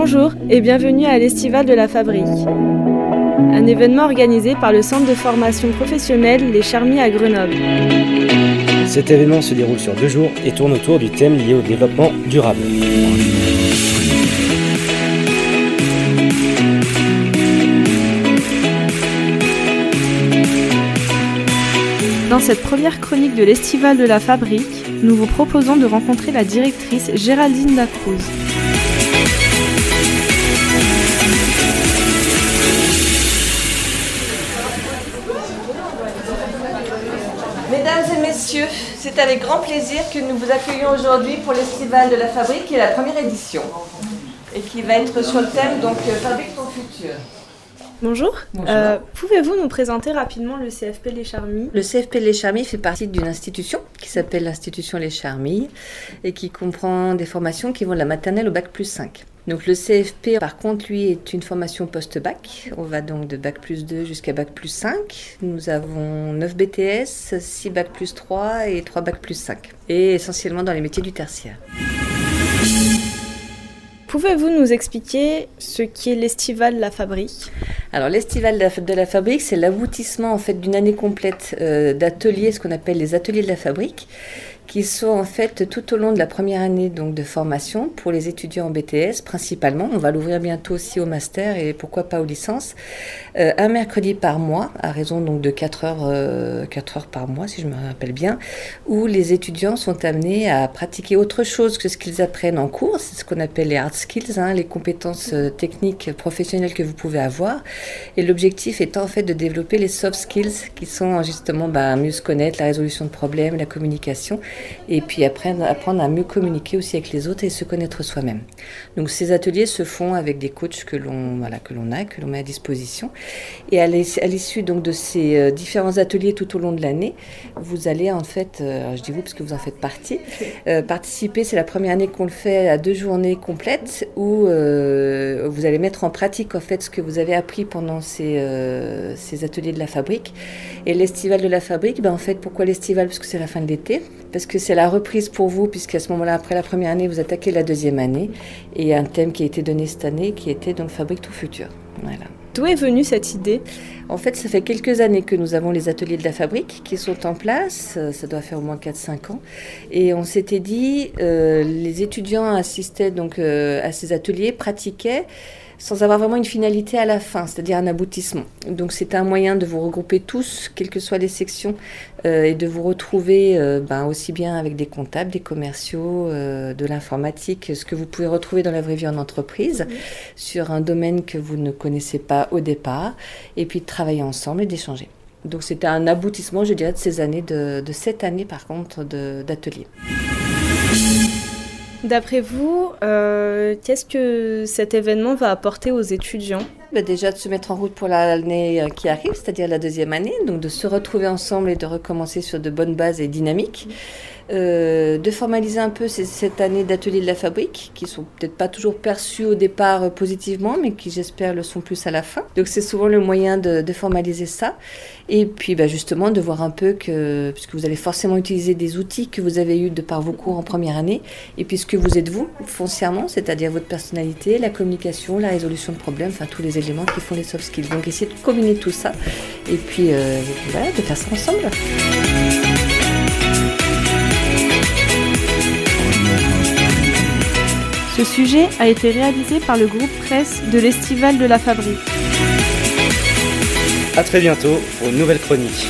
Bonjour et bienvenue à l'Estival de la Fabrique. Un événement organisé par le centre de formation professionnelle Les Charmis à Grenoble. Cet événement se déroule sur deux jours et tourne autour du thème lié au développement durable. Dans cette première chronique de l'Estival de la Fabrique, nous vous proposons de rencontrer la directrice Géraldine Lacruz. Mesdames et messieurs, c'est avec grand plaisir que nous vous accueillons aujourd'hui pour l'Estival de la Fabrique, qui est la première édition, et qui va être sur le thème donc euh, Fabrique ton futur. Bonjour. Euh, Pouvez-vous nous présenter rapidement le CFP Les Charmilles? Le CFP Les Charmilles fait partie d'une institution qui s'appelle l'institution Les Charmilles et qui comprend des formations qui vont de la maternelle au bac plus 5. Donc le CFP, par contre, lui, est une formation post-bac. On va donc de bac plus 2 jusqu'à bac plus 5. Nous avons 9 BTS, 6 bac plus 3 et 3 bac plus 5. Et essentiellement dans les métiers du tertiaire. Pouvez-vous nous expliquer ce qu'est l'Estival La Fabrique? Alors l'Estival de la Fabrique, c'est l'aboutissement en fait d'une année complète euh, d'ateliers, ce qu'on appelle les ateliers de la fabrique qui sont en fait tout au long de la première année donc de formation pour les étudiants en BTS principalement. On va l'ouvrir bientôt aussi au master et pourquoi pas aux licences. Euh, un mercredi par mois, à raison donc de 4 heures, euh, 4 heures par mois si je me rappelle bien, où les étudiants sont amenés à pratiquer autre chose que ce qu'ils apprennent en cours. C'est ce qu'on appelle les hard skills, hein, les compétences euh, techniques professionnelles que vous pouvez avoir. Et l'objectif étant en fait de développer les soft skills qui sont justement bah, mieux se connaître, la résolution de problèmes, la communication et puis apprendre, apprendre à mieux communiquer aussi avec les autres et se connaître soi-même. Donc ces ateliers se font avec des coachs que l'on que l'on a, que l'on met à disposition. Et à l'issue donc de ces euh, différents ateliers tout au long de l'année, vous allez en fait, euh, je dis vous parce que vous en faites partie, euh, participer. C'est la première année qu'on le fait à deux journées complètes où vous allez mettre en pratique en fait ce que vous avez appris pendant ces, ces ateliers de la fabrique. Et l'estival de la fabrique, ben en fait pourquoi l'estival Parce que c'est la fin de l'été, parce que c'est la reprise pour vous, puisqu'à ce moment-là, après la première année, vous attaquez la deuxième année. Et un thème qui a été donné cette année, qui était donc Fabrique tout futur. Voilà. D'où est venue cette idée? En fait, ça fait quelques années que nous avons les ateliers de la fabrique qui sont en place. Ça doit faire au moins 4-5 ans. Et on s'était dit, euh, les étudiants assistaient donc euh, à ces ateliers, pratiquaient sans avoir vraiment une finalité à la fin, c'est-à-dire un aboutissement. Donc c'est un moyen de vous regrouper tous, quelles que soient les sections, euh, et de vous retrouver euh, ben, aussi bien avec des comptables, des commerciaux, euh, de l'informatique, ce que vous pouvez retrouver dans la vraie vie en entreprise, sur un domaine que vous ne connaissez pas au départ, et puis de travailler ensemble et d'échanger. Donc c'était un aboutissement, je dirais, de ces années, de, de cette année par contre, d'atelier. D'après vous, euh, qu'est-ce que cet événement va apporter aux étudiants bah, Déjà de se mettre en route pour l'année euh, qui arrive, c'est-à-dire la deuxième année, donc de se retrouver ensemble et de recommencer sur de bonnes bases et dynamiques. Euh, de formaliser un peu cette année d'atelier de la fabrique, qui sont peut-être pas toujours perçus au départ euh, positivement, mais qui j'espère le sont plus à la fin. Donc c'est souvent le moyen de, formaliser ça. Et puis bah, justement de voir un peu que, puisque vous allez forcément utiliser des outils que vous avez eus de par vos cours en première année, et puisque vous êtes vous, foncièrement, c'est-à-dire votre personnalité, la communication, la résolution de problèmes, enfin tous les éléments qui font les soft skills. Donc essayez de combiner tout ça, et puis euh, voilà, de faire ça ensemble. Ce sujet a été réalisé par le groupe presse de l'Estival de la Fabrique. A très bientôt pour une nouvelle chronique.